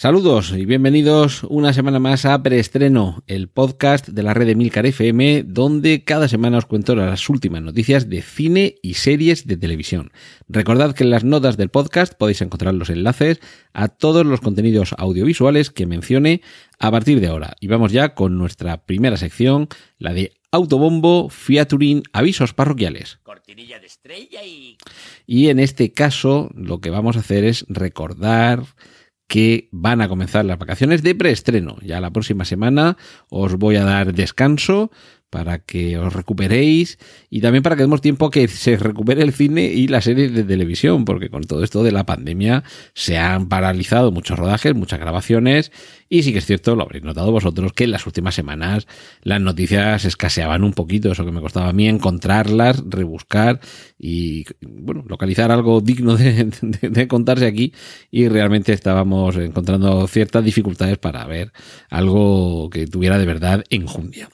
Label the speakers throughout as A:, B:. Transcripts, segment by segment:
A: Saludos y bienvenidos una semana más a Preestreno, el podcast de la red de Milcar FM, donde cada semana os cuento las últimas noticias de cine y series de televisión. Recordad que en las notas del podcast podéis encontrar los enlaces a todos los contenidos audiovisuales que mencione a partir de ahora. Y vamos ya con nuestra primera sección, la de Autobombo featuring avisos parroquiales.
B: Cortinilla de estrella y...
A: Y en este caso lo que vamos a hacer es recordar que van a comenzar las vacaciones de preestreno. Ya la próxima semana os voy a dar descanso para que os recuperéis y también para que demos tiempo a que se recupere el cine y la serie de televisión, porque con todo esto de la pandemia se han paralizado muchos rodajes, muchas grabaciones y sí que es cierto, lo habréis notado vosotros, que en las últimas semanas las noticias escaseaban un poquito, eso que me costaba a mí encontrarlas, rebuscar y, bueno, localizar algo digno de, de, de contarse aquí y realmente estábamos encontrando ciertas dificultades para ver algo que tuviera de verdad enjundia.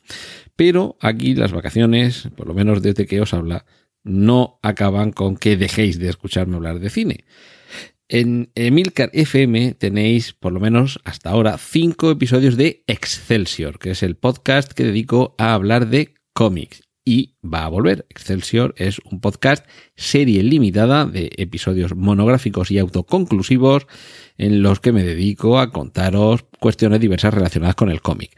A: Pero aquí las vacaciones, por lo menos desde que os habla, no acaban con que dejéis de escucharme hablar de cine. En Emilcar FM tenéis, por lo menos hasta ahora, cinco episodios de Excelsior, que es el podcast que dedico a hablar de cómics. Y va a volver. Excelsior es un podcast serie limitada de episodios monográficos y autoconclusivos en los que me dedico a contaros cuestiones diversas relacionadas con el cómic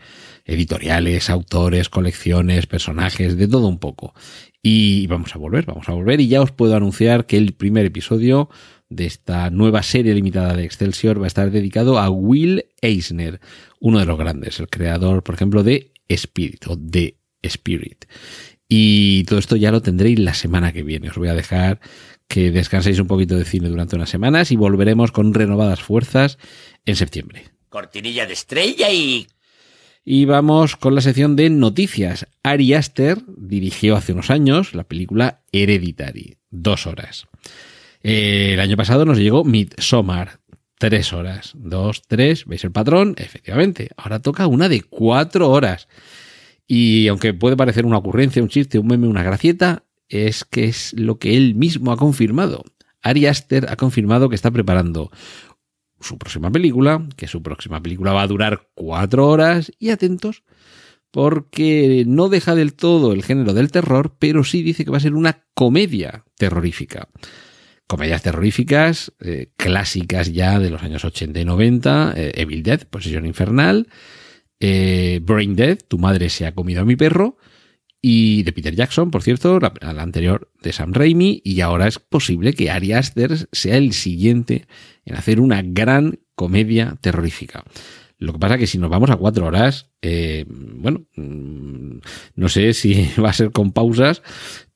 A: editoriales, autores, colecciones, personajes, de todo un poco. Y vamos a volver, vamos a volver. Y ya os puedo anunciar que el primer episodio de esta nueva serie limitada de Excelsior va a estar dedicado a Will Eisner, uno de los grandes, el creador, por ejemplo, de Spirit o de Spirit. Y todo esto ya lo tendréis la semana que viene. Os voy a dejar que descanséis un poquito de cine durante unas semanas y volveremos con renovadas fuerzas en septiembre.
B: Cortinilla de estrella y...
A: Y vamos con la sección de noticias. Ari Aster dirigió hace unos años la película Hereditary, dos horas. Eh, el año pasado nos llegó Midsommar, tres horas. Dos, tres, ¿veis el patrón? Efectivamente. Ahora toca una de cuatro horas. Y aunque puede parecer una ocurrencia, un chiste, un meme, una gracieta, es que es lo que él mismo ha confirmado. Ari Aster ha confirmado que está preparando su próxima película, que su próxima película va a durar cuatro horas, y atentos, porque no deja del todo el género del terror, pero sí dice que va a ser una comedia terrorífica. Comedias terroríficas, eh, clásicas ya de los años 80 y 90, eh, Evil Dead, Posesión Infernal, eh, Brain Dead, Tu madre se ha comido a mi perro, y de Peter Jackson, por cierto, la, la, anterior de Sam Raimi, y ahora es posible que Ari Aster sea el siguiente en hacer una gran comedia terrorífica. Lo que pasa es que si nos vamos a cuatro horas, eh, bueno, no sé si va a ser con pausas,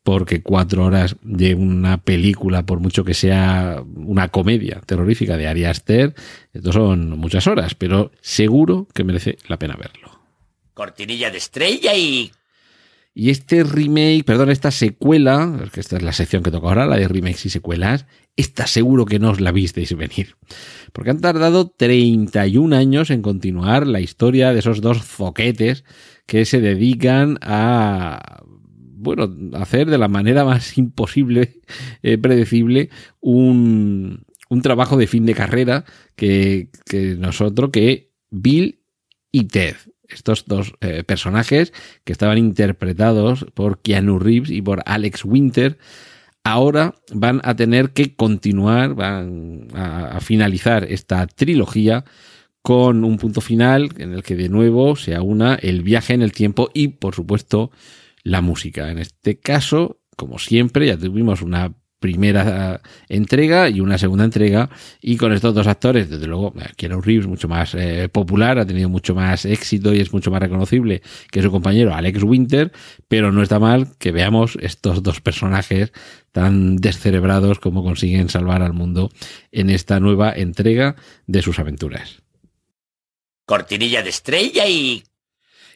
A: porque cuatro horas de una película, por mucho que sea una comedia terrorífica de Ari Aster, esto son muchas horas, pero seguro que merece la pena verlo.
B: Cortinilla de estrella y...
A: Y este remake, perdón, esta secuela, que esta es la sección que toca ahora, la de remakes y secuelas, esta seguro que no os la visteis venir. Porque han tardado 31 años en continuar la historia de esos dos foquetes que se dedican a, bueno, hacer de la manera más imposible, eh, predecible, un, un, trabajo de fin de carrera que, que nosotros, que Bill y Ted estos dos eh, personajes que estaban interpretados por Keanu Reeves y por Alex Winter, ahora van a tener que continuar, van a, finalizar esta trilogía con un punto final en el que de nuevo se aúna el viaje en el tiempo y, por supuesto, la música. En este caso, como siempre, ya tuvimos una primera entrega y una segunda entrega y con estos dos actores desde luego Keanu Reeves mucho más eh, popular ha tenido mucho más éxito y es mucho más reconocible que su compañero Alex Winter pero no está mal que veamos estos dos personajes tan descerebrados como consiguen salvar al mundo en esta nueva entrega de sus aventuras
B: cortinilla de estrella y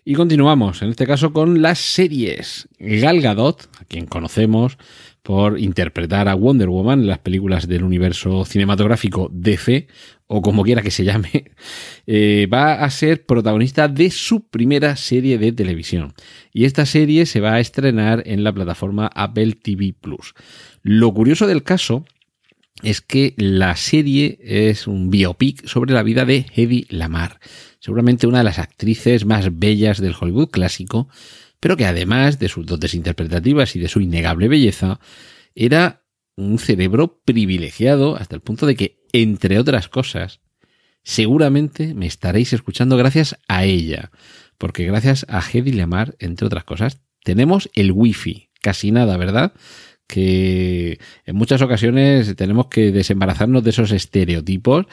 A: Y continuamos, en este caso con las series. Gal Gadot, a quien conocemos por interpretar a Wonder Woman en las películas del universo cinematográfico DC, o como quiera que se llame, eh, va a ser protagonista de su primera serie de televisión. Y esta serie se va a estrenar en la plataforma Apple TV Plus. Lo curioso del caso es que la serie es un biopic sobre la vida de Hedy Lamar, seguramente una de las actrices más bellas del Hollywood clásico, pero que además de sus dotes interpretativas y de su innegable belleza, era un cerebro privilegiado hasta el punto de que, entre otras cosas, seguramente me estaréis escuchando gracias a ella, porque gracias a Hedy Lamar, entre otras cosas, tenemos el wifi, casi nada, ¿verdad? Que en muchas ocasiones tenemos que desembarazarnos de esos estereotipos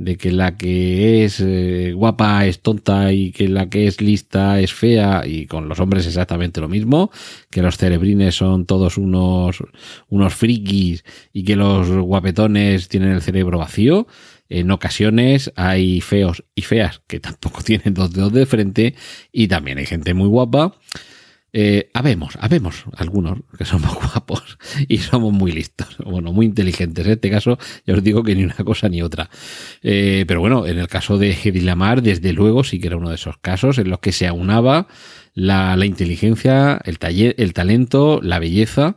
A: de que la que es eh, guapa es tonta y que la que es lista es fea y con los hombres exactamente lo mismo, que los cerebrines son todos unos unos frikis y que los guapetones tienen el cerebro vacío. En ocasiones hay feos y feas que tampoco tienen dos dedos de frente y también hay gente muy guapa eh, habemos, habemos algunos que somos guapos y somos muy listos, bueno, muy inteligentes. En este caso, ya os digo que ni una cosa ni otra. Eh, pero bueno, en el caso de Hedy Lamar, desde luego sí que era uno de esos casos en los que se aunaba la, la inteligencia, el, taller, el talento, la belleza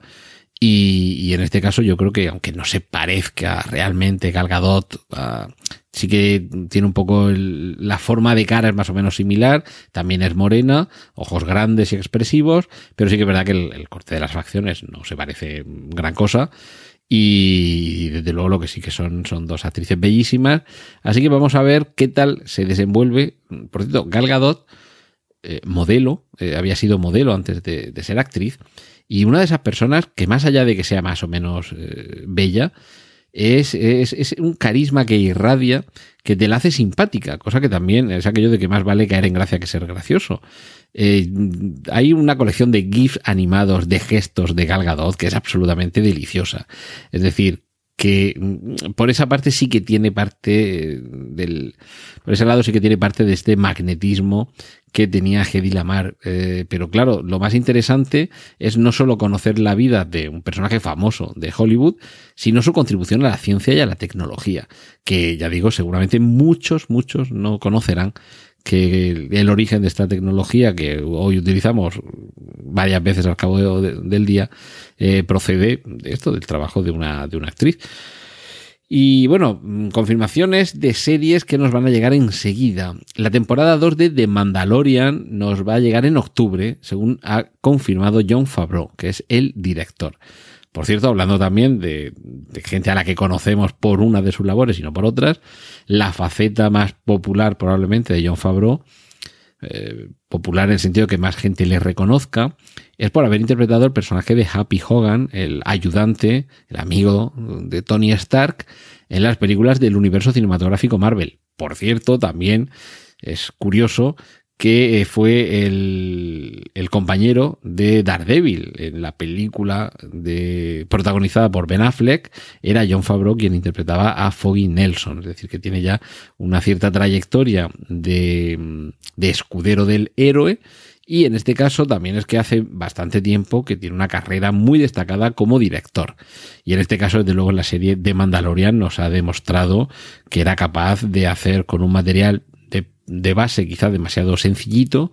A: y, en este caso yo creo que aunque no se parezca realmente Gal Gadot, sí que tiene un poco la forma de cara es más o menos similar, también es morena, ojos grandes y expresivos, pero sí que es verdad que el, corte de las facciones no se parece gran cosa. Y desde luego lo que sí que son son dos actrices bellísimas. Así que vamos a ver qué tal se desenvuelve. Por cierto, Gal Gadot, eh, modelo, eh, había sido modelo antes de, de ser actriz. Y una de esas personas que más allá de que sea más o menos eh, bella, es, es, un carisma que irradia, que te la hace simpática, cosa que también es aquello de que más vale caer en gracia que ser gracioso. Eh, hay una colección de GIFs animados de gestos de Gal Gadot que es absolutamente deliciosa. Es decir, que mm, por esa parte sí que tiene parte del por ese lado sí que tiene parte de este magnetismo que tenía Hedy Lamar. Eh, pero claro, lo más interesante es no solo conocer la vida de un personaje famoso de Hollywood, sino su contribución a la ciencia y a la tecnología, que ya digo, seguramente muchos, muchos no conocerán que el origen de esta tecnología que hoy utilizamos varias veces al cabo del día eh, procede de esto, del trabajo de una, de una actriz. Y bueno, mm, confirmaciones de series que nos van a llegar enseguida. La temporada 2 de The Mandalorian nos va a llegar en octubre, según ha confirmado John Favreau, que es el director. Por cierto, hablando también de, gente a la que conocemos por una de sus labores y no por otras, la faceta más popular probablemente de John Favreau, eh, popular en el sentido que más gente le reconozca, es por haber interpretado el personaje de Happy Hogan, el ayudante, el amigo de Tony Stark, en las películas del universo cinematográfico Marvel. Por cierto, también es curioso que eh, fue el, el, compañero de Daredevil en la película de, protagonizada por Ben Affleck, era John Favreau quien interpretaba a Foggy Nelson, es decir, que tiene ya una cierta trayectoria de, de escudero del héroe y en este caso también es que hace bastante tiempo que tiene una carrera muy destacada como director. Y en este caso, desde luego, en la serie de Mandalorian nos ha demostrado que era capaz de hacer con un material de, base quizá demasiado sencillito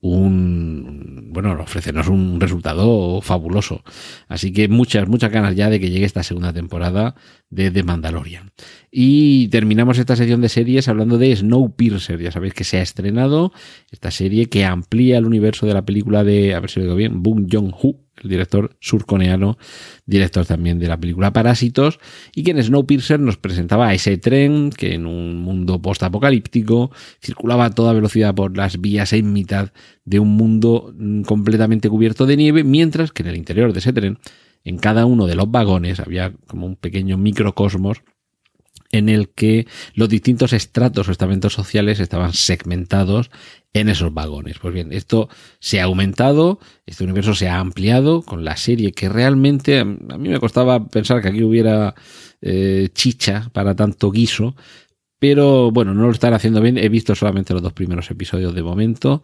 A: un, bueno, ofrecernos un resultado fabuloso. Así que muchas, muchas ganas ya de que llegue esta segunda temporada de The Mandalorian. Y terminamos esta sección de series hablando de Snowpiercer. Ya sabéis que se ha estrenado esta serie que amplía el universo de la película de, a ver si lo digo bien, Boon Jong-ho, el director surcoreano, director también de la película Parásitos, y que en Snowpiercer nos presentaba a ese tren que en un mundo postapocalíptico circulaba a toda velocidad por las vías en mitad de un mundo mm, completamente cubierto de nieve, mientras que en el interior de ese tren, en cada uno de los vagones, había como un pequeño microcosmos en el que los distintos estratos o estamentos sociales estaban segmentados en esos vagones. Pues bien, esto se ha aumentado, este universo se ha ampliado con la serie que realmente a mí me costaba pensar que aquí hubiera eh, chicha para tanto guiso, pero bueno, no lo están haciendo bien. He visto solamente los dos primeros episodios de momento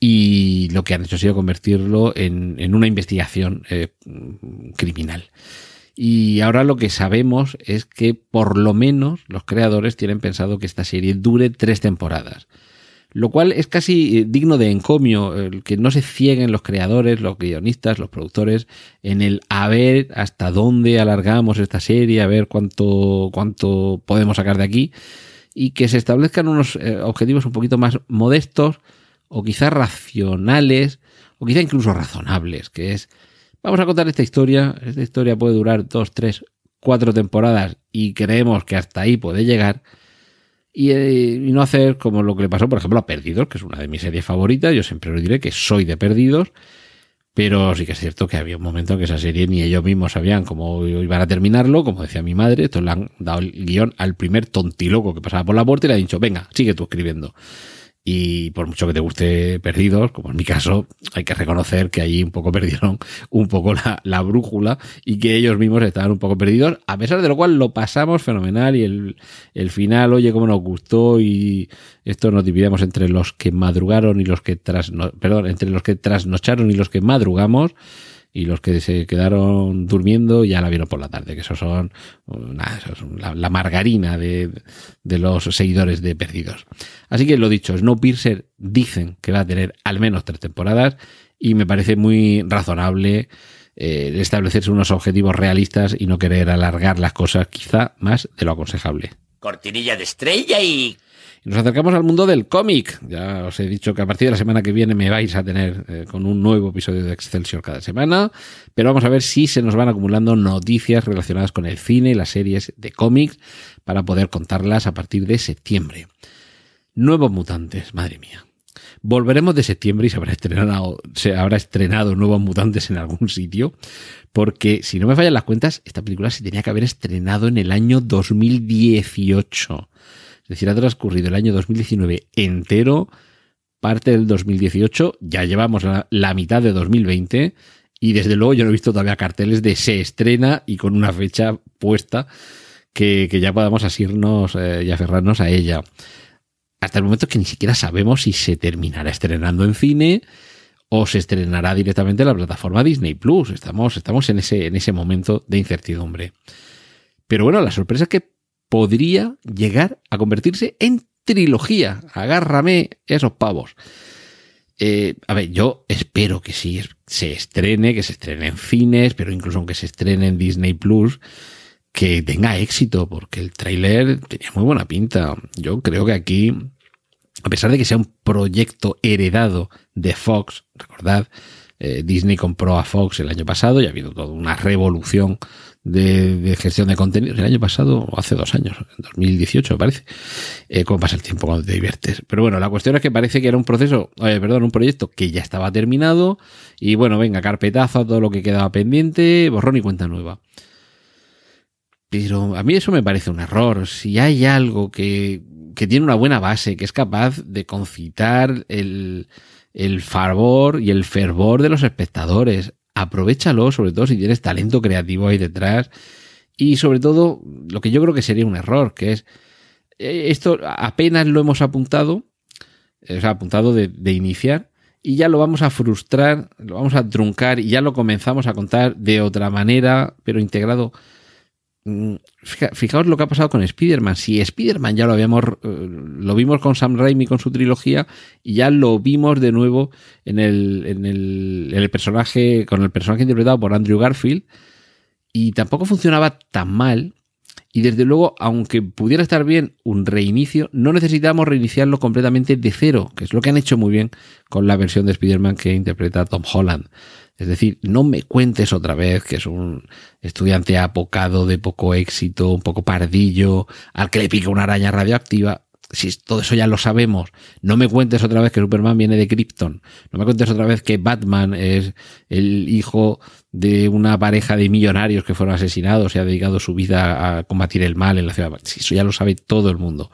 A: y lo que han hecho ha sido convertirlo en, en una investigación eh, criminal. Y ahora lo que sabemos es que por lo menos los creadores tienen pensado que esta serie dure tres temporadas. Lo cual es casi eh, digno de encomio, el que no se cieguen los creadores, los guionistas, los productores, en el a ver hasta dónde alargamos esta serie, a ver cuánto, cuánto podemos sacar de aquí, y que se establezcan unos eh, objetivos un poquito más modestos, o quizás racionales, o quizá incluso razonables, que es, vamos a contar esta historia, esta historia puede durar dos, tres, cuatro temporadas, y creemos que hasta ahí puede llegar, eh, y, no hacer como lo que le pasó, por ejemplo, a Perdidos, que es una de mis series favoritas. Yo siempre os diré que soy de Perdidos, pero sí que es cierto que había un momento en que esa serie ni ellos mismos sabían cómo iban a terminarlo, como decía mi madre. Entonces le han dado el guion al primer tontiloco que pasaba por la puerta y le han dicho, venga, sigue tú escribiendo. Y por mucho que te guste Perdidos, como en mi caso, hay que reconocer que allí un poco perdieron un poco la, brújula y que ellos mismos estaban un poco perdidos, a pesar de lo cual lo pasamos fenomenal y el, final, oye, como nos gustó y esto nos dividimos entre los que madrugaron y los que perdón, entre los que trasnocharon y los que madrugamos y los que se quedaron durmiendo ya la vieron por la tarde, que esos son, la, margarina de, de, los seguidores de Perdidos. Así que lo dicho, Snowpiercer dicen que va a tener al menos tres temporadas y me parece muy razonable eh, establecerse unos objetivos realistas y no querer alargar las cosas quizá más de lo aconsejable.
B: Cortinilla de estrella y
A: nos acercamos al mundo del cómic. Ya os he dicho que a partir de la semana que viene me vais a tener eh, con un nuevo episodio de Excelsior cada semana, pero vamos a ver si se nos van acumulando noticias relacionadas con el cine y las series de cómics para poder contarlas a partir de septiembre. Nuevos mutantes, madre mía. Volveremos de septiembre y se habrá estrenado, se habrá estrenado Nuevos Mutantes en algún sitio, porque si no me fallan las cuentas, esta película se tenía que haber estrenado en el año 2018. Es decir, ha transcurrido el año 2019 entero, parte del 2018, ya llevamos la, mitad de 2020 y desde luego yo no he visto todavía carteles de se estrena y con una fecha puesta que, ya podamos asirnos eh, y aferrarnos a ella. Hasta el momento que ni siquiera sabemos si se terminará estrenando en cine o se estrenará directamente en la plataforma Disney Plus. Estamos, estamos en, ese, en ese momento de incertidumbre. Pero bueno, la sorpresa es que podría llegar a convertirse en trilogía. Agárrame esos pavos. Eh, a ver, yo espero que sí se estrene, que se estrene en cines, pero incluso aunque se estrene en Disney Plus, que tenga éxito, porque el tráiler tenía muy buena pinta. Yo creo que aquí, a pesar de que sea un proyecto heredado de Fox, recordad, eh, Disney compró a Fox el año pasado y ha habido toda una revolución de, gestión de contenidos el año pasado o hace dos años, en 2018 me parece. Eh, ¿Cómo pasa el tiempo cuando te diviertes? Pero bueno, la cuestión es que parece que era un proceso, eh, perdón, un proyecto que ya estaba terminado y bueno, venga, carpetazo todo lo que quedaba pendiente, borrón y cuenta nueva. Pero a mí eso me parece un error. Si hay algo que, que tiene una buena base, que es capaz de concitar el, el favor y el fervor de los espectadores, aprovechalo, sobre todo si tienes talento creativo ahí detrás. Y sobre todo, lo que yo creo que sería un error, que es, eh, esto apenas lo hemos apuntado, eh, o sea, apuntado de, de iniciar, y ya lo vamos a frustrar, lo vamos a truncar y ya lo comenzamos a contar de otra manera, pero integrado fijaos lo que ha pasado con Spider-Man. Si Spider-Man ya lo habíamos, eh, lo vimos con Sam Raimi con su trilogía y ya lo vimos de nuevo en el, en el, en el personaje, con el personaje interpretado por Andrew Garfield y tampoco funcionaba tan mal. Y desde luego, aunque pudiera estar bien un reinicio, no necesitamos reiniciarlo completamente de cero, que es lo que han hecho muy bien con la versión de Spider-Man que interpreta Tom Holland. Es decir, no me cuentes otra vez que es un estudiante apocado de poco éxito, un poco pardillo, al que le pica una araña radioactiva. Si todo eso ya lo sabemos, no me cuentes otra vez que Superman viene de Krypton. No me cuentes otra vez que Batman es el hijo de una pareja de millonarios que fueron asesinados y ha dedicado su vida a combatir el mal en la ciudad. Si eso ya lo sabe todo el mundo.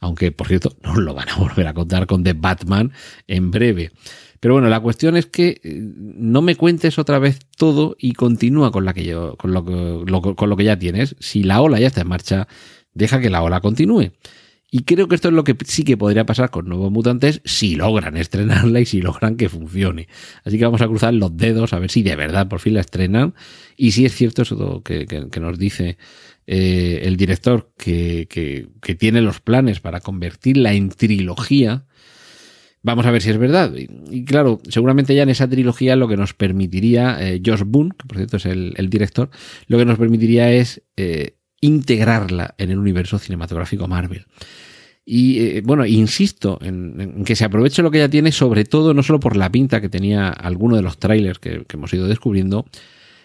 A: Aunque, por cierto, no lo van a volver a contar con The Batman en breve. Pero bueno, la cuestión es que eh, no me cuentes otra vez todo y continúa con, la que yo, con, lo, con lo que ya tienes. Si la ola ya está en marcha, deja que la ola continúe. Y creo que esto es lo que sí que podría pasar con Nuevos Mutantes si logran estrenarla y si logran que funcione. Así que vamos a cruzar los dedos a ver si de verdad por fin la estrenan. Y si es cierto eso que, que, nos dice eh, el director, que, que, tiene los planes para convertirla en trilogía. Vamos a ver si es verdad. Y, claro, seguramente ya en esa trilogía lo que nos permitiría, eh, Josh Boone, que por cierto es el, director, lo que nos permitiría es eh, integrarla en el universo cinematográfico Marvel. Y eh, bueno, insisto en, que se aproveche lo que ya tiene, sobre todo no solo por la pinta que tenía alguno de los trailers que, hemos ido descubriendo,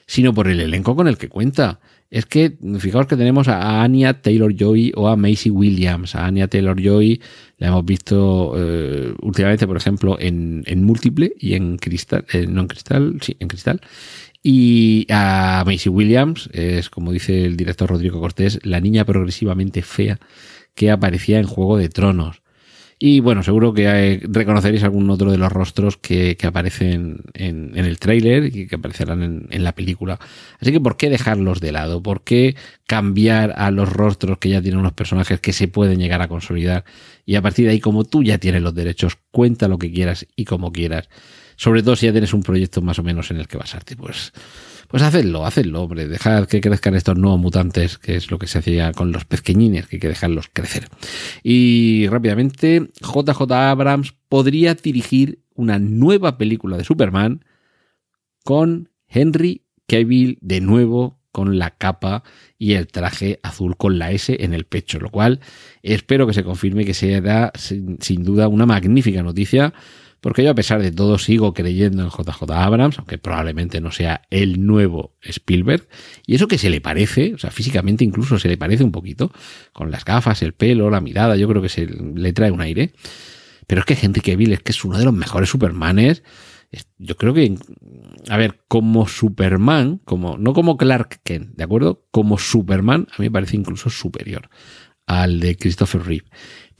A: sino por el elenco con el que cuenta. Es que, fijaos que tenemos a Anya Taylor Joy o a Macy Williams. A Anya Taylor Joy la hemos visto eh, últimamente, por ejemplo, en, en Múltiple y en Cristal, eh, no en Cristal, sí, en Cristal. Y a Macy Williams, es como dice el director Rodrigo Cortés, la niña progresivamente fea que aparecía en Juego de Tronos. Y bueno, seguro que reconoceréis algún otro de los rostros que, aparecen en, el tráiler y que aparecerán en, la película. Así que, ¿por qué dejarlos de lado? ¿Por qué cambiar a los rostros que ya tienen unos personajes que se pueden llegar a consolidar? Y a partir de ahí, como tú ya tienes los derechos, cuenta lo que quieras y como quieras. Sobre todo si ya tienes un proyecto más o menos en el que basarte. Pues pues hacedlo, hacedlo, hombre, dejad que crezcan estos nuevos mutantes, que es lo que se hacía con los pezqueñines, que hay que dejarlos crecer. Y rápidamente, JJ Abrams podría dirigir una nueva película de Superman con Henry Cavill de nuevo con la capa y el traje azul con la S en el pecho, lo cual espero que se confirme que será sin, sin duda una magnífica noticia porque yo a pesar de todo sigo creyendo en JJ Abrams, aunque probablemente no sea el nuevo Spielberg, y eso que se le parece, o sea, físicamente incluso se le parece un poquito, con las gafas, el pelo, la mirada, yo creo que se le trae un aire. Pero es que Henry Cavill es que es uno de los mejores Supermanes. Yo creo que, a ver, como Superman, como, no como Clark Kent, ¿de acuerdo? Como Superman, a mí me parece incluso superior al de Christopher Reeve.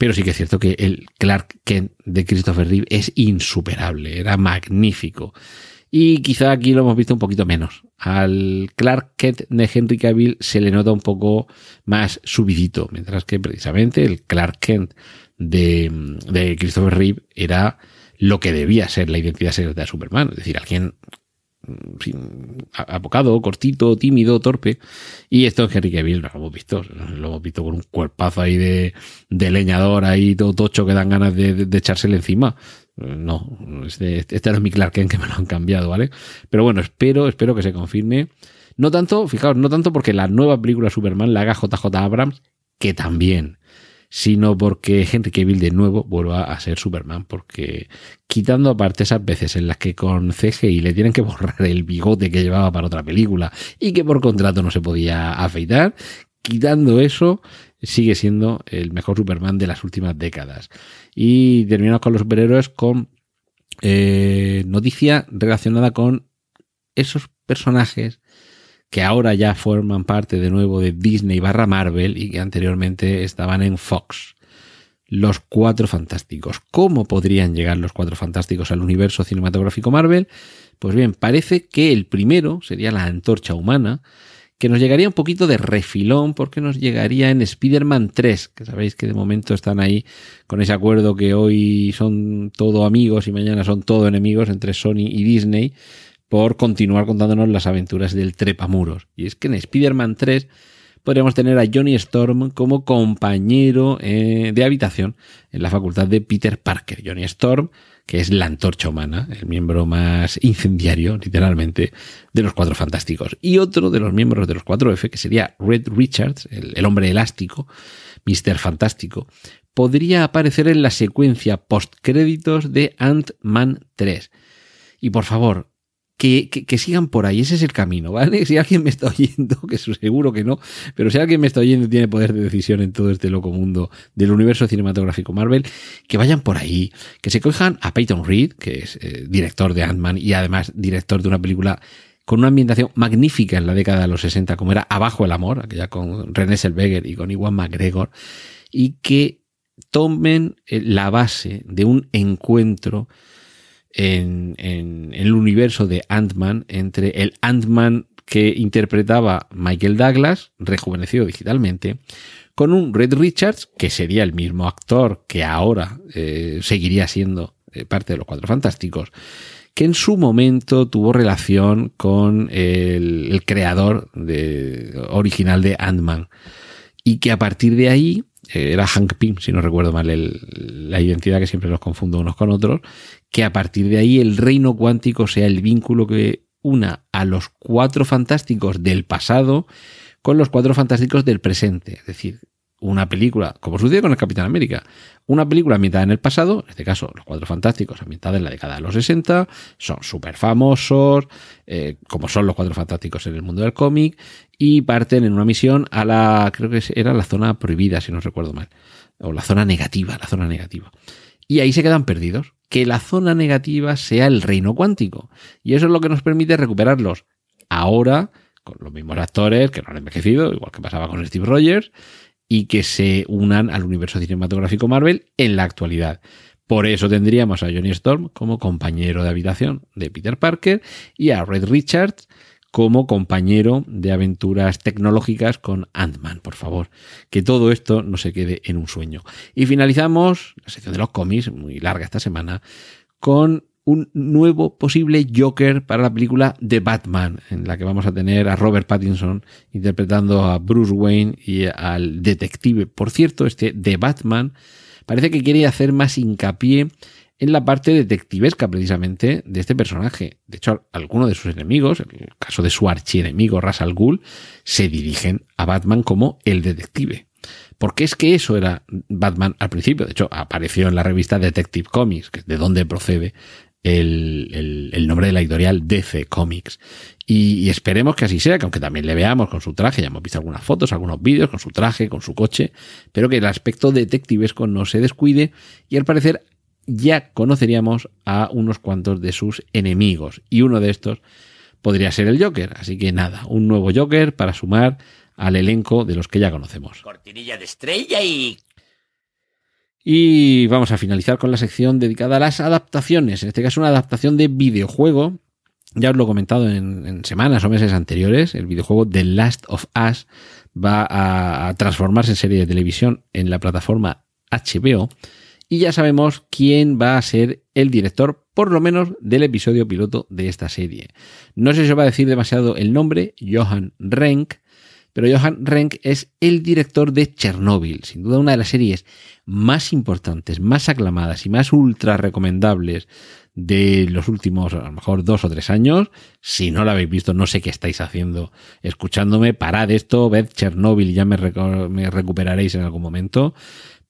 A: Pero sí que es cierto que el Clark Kent de Christopher Reeve es insuperable, era magnífico. Y quizá aquí lo hemos visto un poquito menos. Al Clark Kent de Henry Cavill se le nota un poco más subidito, mientras que precisamente el Clark Kent de, Christopher Reeve era lo que debía ser la identidad secreta de Superman, es decir, alguien apocado, cortito, tímido, torpe. Y esto en Henry Cavill lo hemos visto, lo hemos visto con un cuerpazo ahí de, leñador ahí todo tocho que dan ganas de, de, encima. No, este, este era mi Clark Kent que me lo han cambiado, ¿vale? Pero bueno, espero, espero que se confirme. No tanto, fijaos, no tanto porque la nueva película Superman la haga JJ Abrams, que también sino porque Henry Cavill de nuevo vuelva a ser Superman, porque quitando aparte esas veces en las que con CGI le tienen que borrar el bigote que llevaba para otra película y que por contrato no se podía afeitar, quitando eso, sigue siendo el mejor Superman de las últimas décadas. Y terminamos con los superhéroes con eh, noticia relacionada con esos personajes que ahora ya forman parte de nuevo de Disney barra Marvel y que anteriormente estaban en Fox. Los Cuatro Fantásticos. ¿Cómo podrían llegar los Cuatro Fantásticos al universo cinematográfico Marvel? Pues bien, parece que el primero sería la antorcha humana, que nos llegaría un poquito de refilón porque nos llegaría en Spider-Man 3, que sabéis que de momento están ahí con ese acuerdo que hoy son todo amigos y mañana son todo enemigos entre Sony y Disney por continuar contándonos las aventuras del trepamuros. Y es que en Spider-Man 3 podríamos tener a Johnny Storm como compañero eh, de habitación en la facultad de Peter Parker. Johnny Storm, que es la antorcha humana, el miembro más incendiario, literalmente, de los Cuatro Fantásticos. Y otro de los miembros de los Cuatro F, que sería Red Richards, el, el hombre elástico, Mr. Fantástico, podría aparecer en la secuencia post-créditos de Ant-Man 3. Y por favor, que, sigan por ahí, ese es el camino, ¿vale? Si alguien me está oyendo, que seguro que no, pero si alguien me está oyendo y tiene poder de decisión en todo este loco mundo del universo cinematográfico Marvel, que vayan por ahí, que se cojan a Peyton Reed, que es eh, director de Ant-Man y además director de una película con una ambientación magnífica en la década de los 60, como era Abajo el Amor, aquella con René Selweger y con Iwan McGregor, y que tomen eh, la base de un encuentro en, el universo de Ant-Man entre el Ant-Man que interpretaba Michael Douglas, rejuvenecido digitalmente, con un Red Richards, que sería el mismo actor que ahora eh, seguiría siendo eh, parte de los Cuatro Fantásticos, que en su momento tuvo relación con el, creador original de Ant-Man y que a partir de ahí eh, era Hank Pym, si no recuerdo mal la identidad que siempre los confundo unos con otros, que a partir de ahí el reino cuántico sea el vínculo que una a los cuatro fantásticos del pasado con los cuatro fantásticos del presente. Es decir, una película, como sucede con el Capitán América, una película ambientada en el pasado, en este caso Los Cuatro Fantásticos, ambientada en la década de los 60, son súper famosos, eh, como son los Cuatro Fantásticos en el mundo del cómic, y parten en una misión a la, creo que era la zona prohibida, si no recuerdo mal, o la zona negativa, la zona negativa. Y ahí se quedan perdidos. Que la zona negativa sea el reino cuántico. Y eso es lo que nos permite recuperarlos ahora, con los mismos actores que no han envejecido, igual que pasaba con Steve Rogers, y que se unan al universo cinematográfico Marvel en la actualidad. Por eso tendríamos a Johnny Storm como compañero de habitación de Peter Parker y a Red Richards como compañero de aventuras tecnológicas con Ant-Man, por favor. Que todo esto no se quede en un sueño. Y finalizamos la sección de los cómics, muy larga esta semana, con un nuevo posible Joker para la película The Batman, en la que vamos a tener a Robert Pattinson interpretando a Bruce Wayne y al detective. Por cierto, este The Batman parece que quiere hacer más hincapié en la parte detectivesca precisamente de este personaje. De hecho, algunos de sus enemigos, en el caso de su archienemigo Ras al Ghul, se dirigen a Batman como el detective. Porque es que eso era Batman al principio. De hecho, apareció en la revista Detective Comics, que es de donde procede el, nombre de la editorial DC Comics. Y, esperemos que así sea, que aunque también le veamos con su traje, ya hemos visto algunas fotos, algunos vídeos con su traje, con su coche, pero que el aspecto detectivesco no se descuide y al parecer ya conoceríamos a unos cuantos de sus enemigos y uno de estos podría ser el Joker. Así que nada, un nuevo Joker para sumar al elenco de los que ya conocemos.
B: Cortinilla de estrella y
A: y vamos a finalizar con la sección dedicada a las adaptaciones. En este caso, una adaptación de videojuego. Ya os lo he comentado en, semanas o meses anteriores. El videojuego The Last of Us va a, transformarse en serie de televisión en la plataforma HBO. Y ya sabemos quién va a ser el director, por lo menos, del episodio piloto de esta serie. No sé si os va a decir demasiado el nombre, Johan Renck, pero Johan Renck es el director de Chernobyl, sin duda una de las series más importantes, más aclamadas y más ultra recomendables de los últimos, a lo mejor, dos o tres años. Si no la habéis visto, no sé qué estáis haciendo escuchándome. Parad esto, ved Chernobyl ya me recuperaréis en algún momento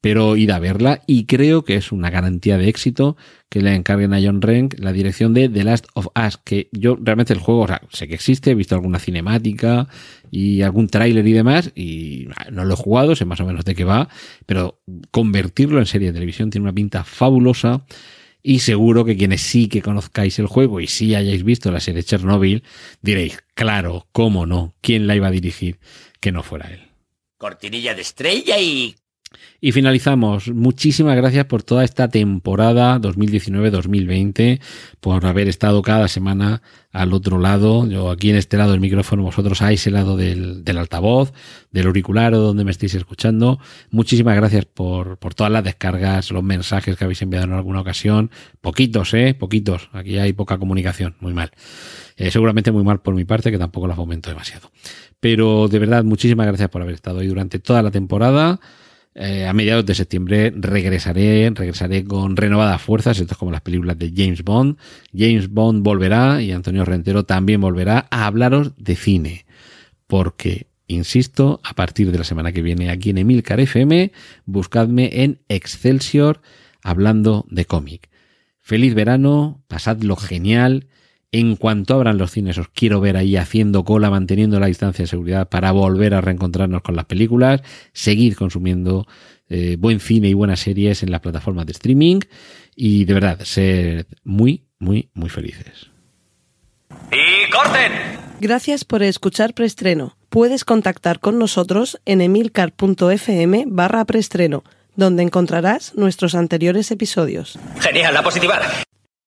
A: pero id a verla y creo que es una garantía de éxito que le encarguen a John Renk la dirección de The Last of Us, que yo realmente el juego, o sea, sé que existe, he visto alguna cinemática y algún tráiler y demás, y no lo he jugado, sé más o menos de qué va, pero convertirlo en serie de televisión tiene una pinta fabulosa y seguro que quienes sí que conozcáis el juego y sí hayáis visto la serie Chernobyl, diréis, claro, cómo no, quién la iba a dirigir que no fuera él.
B: Cortinilla de estrella y
A: y finalizamos. Muchísimas gracias por toda esta temporada 2019-2020, por haber estado cada semana al otro lado. Yo aquí en este lado del micrófono, vosotros a ese lado del, altavoz, del auricular o donde me estéis escuchando. Muchísimas gracias por, por todas las descargas, los mensajes que habéis enviado en alguna ocasión. Poquitos, ¿eh? Poquitos. Aquí hay poca comunicación. Muy mal. Eh, seguramente muy mal por mi parte, que tampoco la fomento demasiado. Pero de verdad, muchísimas gracias por haber estado ahí durante toda la temporada. Eh, a mediados de septiembre regresaré, regresaré con renovadas fuerzas. Esto es como las películas de James Bond. James Bond volverá y Antonio Rentero también volverá a hablaros de cine. Porque, insisto, a partir de la semana que viene aquí en Emilcar FM, buscadme en Excelsior hablando de cómic. Feliz verano, pasadlo genial en cuanto abran los cines, os quiero ver ahí haciendo cola, manteniendo la distancia de seguridad para volver a reencontrarnos con las películas, seguir consumiendo eh, buen cine y buenas series en las plataformas de streaming y de verdad, ser muy, muy, muy felices.
B: ¡Y corten!
C: Gracias por escuchar Preestreno. Puedes contactar con nosotros en emilcar.fm barra preestreno, donde encontrarás nuestros anteriores episodios.
B: Genial, la positiva.